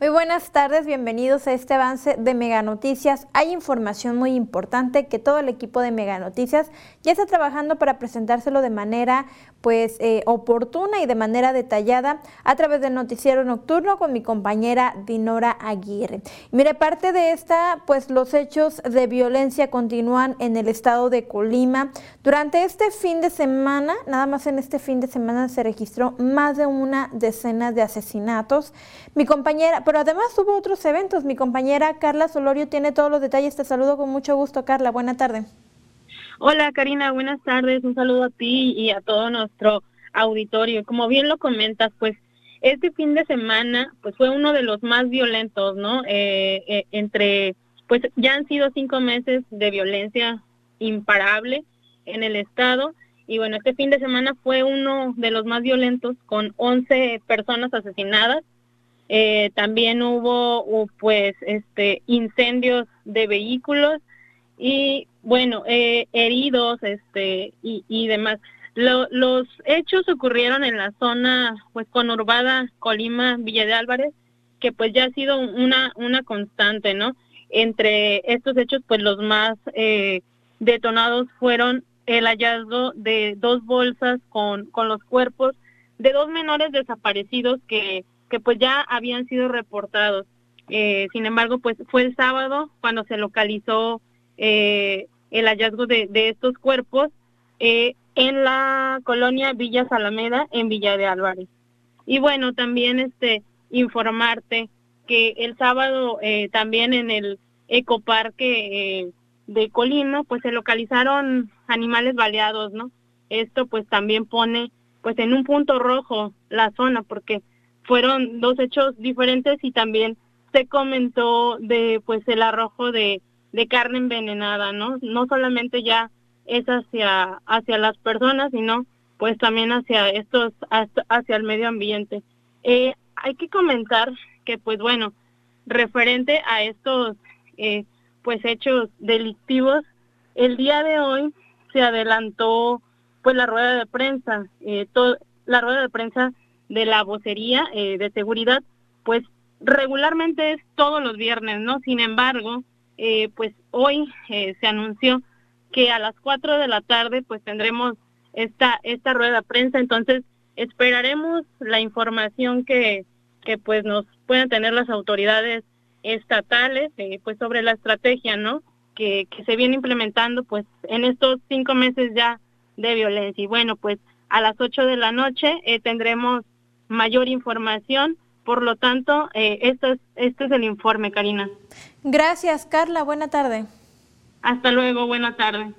Muy buenas tardes, bienvenidos a este avance de Mega Noticias. Hay información muy importante que todo el equipo de Mega Noticias ya está trabajando para presentárselo de manera pues eh, oportuna y de manera detallada a través del noticiero nocturno con mi compañera Dinora Aguirre. mire, parte de esta, pues los hechos de violencia continúan en el estado de Colima. Durante este fin de semana, nada más en este fin de semana se registró más de una decena de asesinatos. Mi compañera, pero además hubo otros eventos. Mi compañera Carla Solorio tiene todos los detalles. Te saludo con mucho gusto, Carla. Buena tarde. Hola, Karina. Buenas tardes. Un saludo a ti y a todo nuestro auditorio. Como bien lo comentas, pues este fin de semana pues fue uno de los más violentos, ¿no? Eh, eh, entre, pues ya han sido cinco meses de violencia imparable en el estado y bueno, este fin de semana fue uno de los más violentos con 11 personas asesinadas, eh, también hubo pues este incendios de vehículos y bueno eh, heridos este y, y demás. Los hechos ocurrieron en la zona pues conurbada Colima Villa de Álvarez que pues ya ha sido una una constante no entre estos hechos pues los más eh, detonados fueron el hallazgo de dos bolsas con con los cuerpos de dos menores desaparecidos que que pues ya habían sido reportados. Eh, sin embargo, pues fue el sábado cuando se localizó eh, el hallazgo de, estos cuerpos eh, en la colonia Villa Salameda, en Villa de Álvarez. Y bueno, también este informarte que el sábado también en el ecoparque de Colima, pues se localizaron animales baleados, ¿no? Esto pues también pone pues en un punto rojo la zona porque fueron dos hechos diferentes y también se comentó de pues el arrojo de, de carne envenenada, ¿no? No solamente ya es hacia hacia las personas, sino pues también hacia estos hacia el medio ambiente. Eh, hay que comentar que pues bueno, referente a estos eh, pues hechos delictivos, el día de hoy se adelantó pues la rueda de prensa, eh, la rueda de prensa de la vocería eh, de seguridad, pues regularmente es todos los viernes, ¿no? Sin embargo, eh, pues hoy eh, se anunció que a las 4 de la tarde pues tendremos esta, esta rueda prensa, entonces esperaremos la información que, que pues nos puedan tener las autoridades estatales pues sobre la estrategia, ¿no? Que, que se viene implementando pues en estos cinco meses ya de violencia. Y bueno, pues a las 8 de la noche tendremos mayor información. Por lo tanto, eh, esto, es, este es el informe, Karina. Gracias, Carla. Buena tarde. Hasta luego, buena tarde.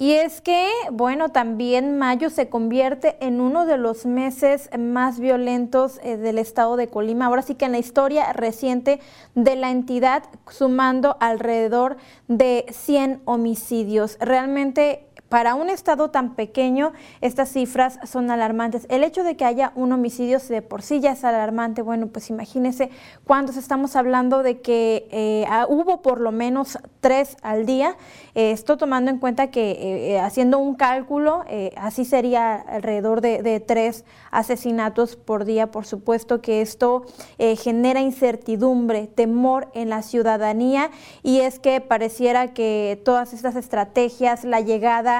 Y es que, bueno, también mayo se convierte en uno de los meses más violentos eh, del estado de Colima. Ahora sí que en la historia reciente de la entidad, sumando alrededor de 100 homicidios. Realmente para un estado tan pequeño, estas cifras son alarmantes. El hecho de que haya un homicidio de por sí ya es alarmante. Bueno, pues imagínense cuántos estamos hablando de que eh, ah, hubo por lo menos tres al día. Eh, esto tomando en cuenta que eh, haciendo un cálculo, así sería alrededor de, de, tres asesinatos por día. Por supuesto que esto genera incertidumbre, temor en la ciudadanía y es que pareciera que todas estas estrategias, la llegada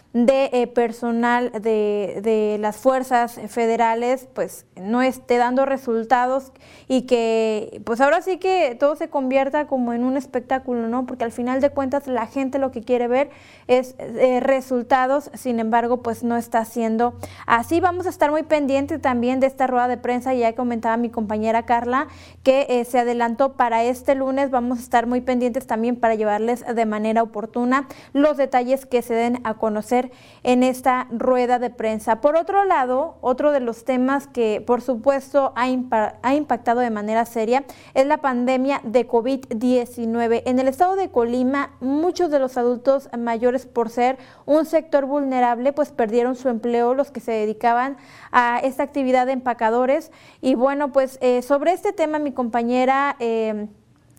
de eh, personal de, de, las fuerzas federales pues no esté dando resultados y que pues ahora sí que todo se convierta como en un espectáculo, ¿no? Porque al final de cuentas la gente lo que quiere ver es eh, resultados, sin embargo pues no está haciendo así. Vamos a estar muy pendientes también de esta rueda de prensa, ya comentaba mi compañera Carla que eh, se adelantó para este lunes, vamos a estar muy pendientes también para llevarles de manera oportuna los detalles que se den a conocer en esta rueda de prensa. Por otro lado, otro de los temas que por supuesto ha, impactado de manera seria es la pandemia de COVID-19. En el estado de Colima, muchos de los adultos mayores por ser un sector vulnerable, pues perdieron su empleo, los que se dedicaban a esta actividad de empacadores. Y bueno, pues eh, sobre este tema mi compañera... Eh,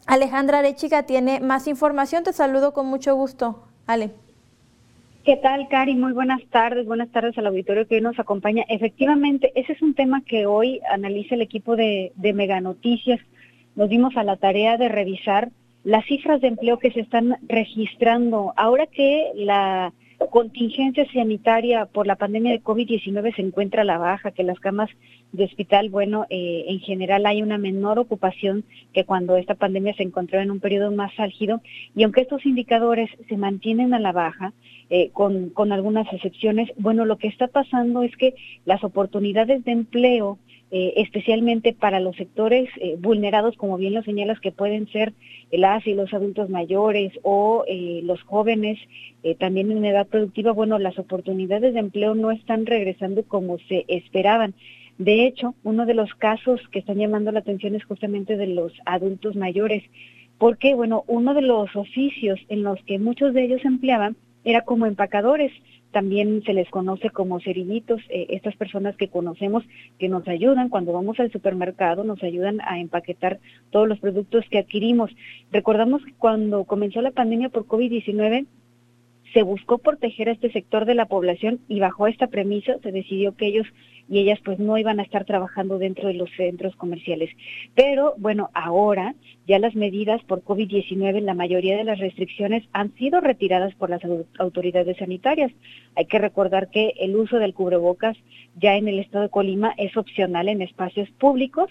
Alejandra Arechiga tiene más información. Te saludo con mucho gusto. Ale. ¿Qué tal, Cari? Muy buenas tardes. Buenas tardes al auditorio que hoy nos acompaña. Efectivamente, ese es un tema que hoy analiza el equipo de, de Mega Noticias. Nos dimos a la tarea de revisar las cifras de empleo que se están registrando. Ahora que la contingencia sanitaria por la pandemia de COVID-19 se encuentra a la baja, que las camas de hospital, bueno, eh, en general hay una menor ocupación que cuando esta pandemia se encontró en un periodo más álgido, y aunque estos indicadores se mantienen a la baja, eh, con, con algunas excepciones, bueno, lo que está pasando es que las oportunidades de empleo eh, especialmente para los sectores vulnerados, como bien lo señalas, que pueden ser las y los adultos mayores o los jóvenes también en edad productiva, bueno, las oportunidades de empleo no están regresando como se esperaban. De hecho, uno de los casos que están llamando la atención es justamente de los adultos mayores, porque, bueno, uno de los oficios en los que muchos de ellos empleaban era como empacadores, también se les conoce como cerillitos, eh, estas personas que conocemos que nos ayudan cuando vamos al supermercado, nos ayudan a empaquetar todos los productos que adquirimos. Recordamos que cuando comenzó la pandemia por COVID-19, se buscó proteger a este sector de la población y bajo esta premisa se decidió que ellos y ellas pues no iban a estar trabajando dentro de los centros comerciales. Pero bueno, ahora ya las medidas por COVID-19, la mayoría de las restricciones han sido retiradas por las autoridades sanitarias. Hay que recordar que el uso del cubrebocas ya en el estado de Colima es opcional en espacios públicos,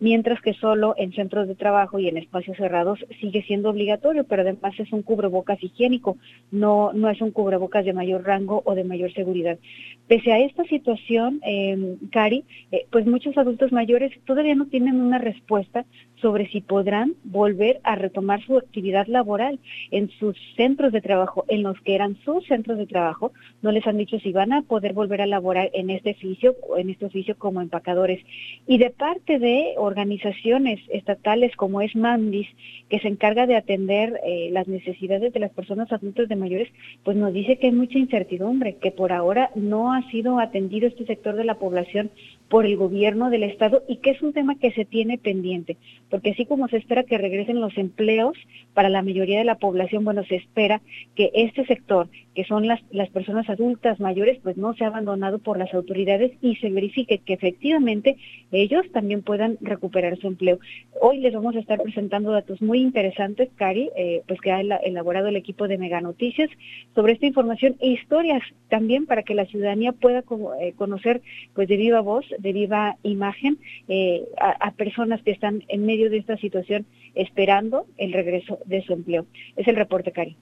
mientras que solo en centros de trabajo y en espacios cerrados sigue siendo obligatorio, pero además es un cubrebocas higiénico, no, no es un cubrebocas de mayor rango o de mayor seguridad. Pese a esta situación, eh, Cari, eh, pues muchos adultos mayores todavía no tienen una respuesta sobre si podrán volver a retomar su actividad laboral en sus centros de trabajo, en los que eran sus centros de trabajo, no les han dicho si van a poder volver a laborar en este oficio, en este oficio como empacadores. Y de parte de organizaciones estatales como es Mandis, que se encarga de atender eh, las necesidades de las personas adultas de mayores, pues nos dice que hay mucha incertidumbre, que por ahora no ha sido atendido este sector de la población por el gobierno del estado y que es un tema que se tiene pendiente, porque así como se espera que regresen los empleos para la mayoría de la población, bueno, se espera que este sector, que son las, las personas adultas mayores, pues no sea abandonado por las autoridades y se verifique que efectivamente ellos también puedan recuperar su empleo. Hoy les vamos a estar presentando datos muy interesantes, Cari, eh, pues que ha elaborado el equipo de Mega Noticias sobre esta información e historias también para que la ciudadanía pueda eh, conocer pues de viva voz de viva imagen eh, a, personas que están en medio de esta situación esperando el regreso de su empleo. Es el reporte, Cari.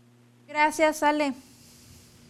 Gracias, Ale.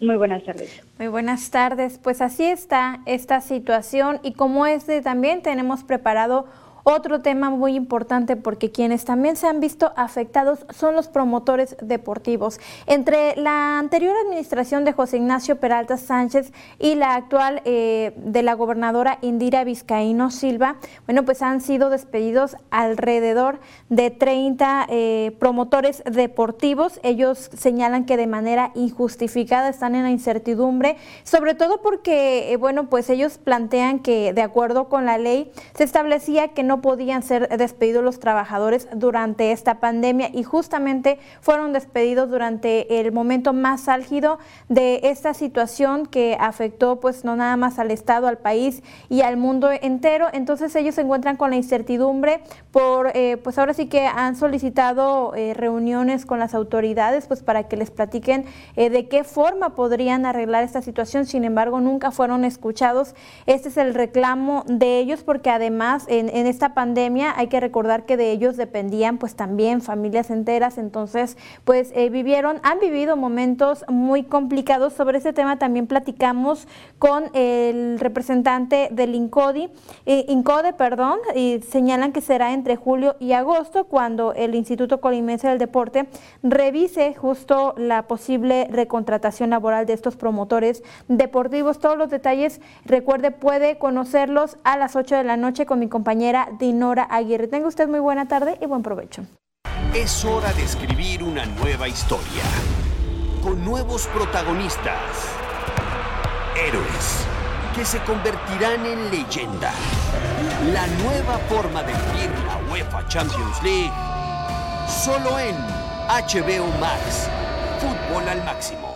Muy buenas tardes. Muy buenas tardes. Pues así está esta situación y como este también tenemos preparado otro tema muy importante porque quienes también se han visto afectados son los promotores deportivos. Entre la anterior administración de José Ignacio Peralta Sánchez y la actual eh, de la gobernadora Indira Vizcaíno Silva, bueno, pues han sido despedidos alrededor de 30 eh, promotores deportivos. Ellos señalan que de manera injustificada están en la incertidumbre, sobre todo porque, eh, bueno, pues ellos plantean que de acuerdo con la ley se establecía que no podían ser despedidos los trabajadores durante esta pandemia y justamente fueron despedidos durante el momento más álgido de esta situación que afectó pues no nada más al Estado, al país y al mundo entero. Entonces ellos se encuentran con la incertidumbre por, eh, pues ahora sí que han solicitado eh, reuniones con las autoridades pues para que les platiquen eh, de qué forma podrían arreglar esta situación. Sin embargo, nunca fueron escuchados. Este es el reclamo de ellos porque además en, en esta pandemia hay que recordar que de ellos dependían pues también familias enteras, entonces pues eh, vivieron, han vivido momentos muy complicados. Sobre ese tema también platicamos con el representante del INCODI, eh, INCODE, perdón, y señalan que será entre julio y agosto cuando el Instituto Colimense del Deporte revise justo la posible recontratación laboral de estos promotores deportivos. Todos los detalles, recuerde, puede conocerlos a las 8 de la noche con mi compañera Dinora Aguirre. Tenga usted muy buena tarde y buen provecho. Es hora de escribir una nueva historia con nuevos protagonistas, héroes que se convertirán en leyenda. La nueva forma de vivir la UEFA Champions League solo en HBO Max. Fútbol al máximo.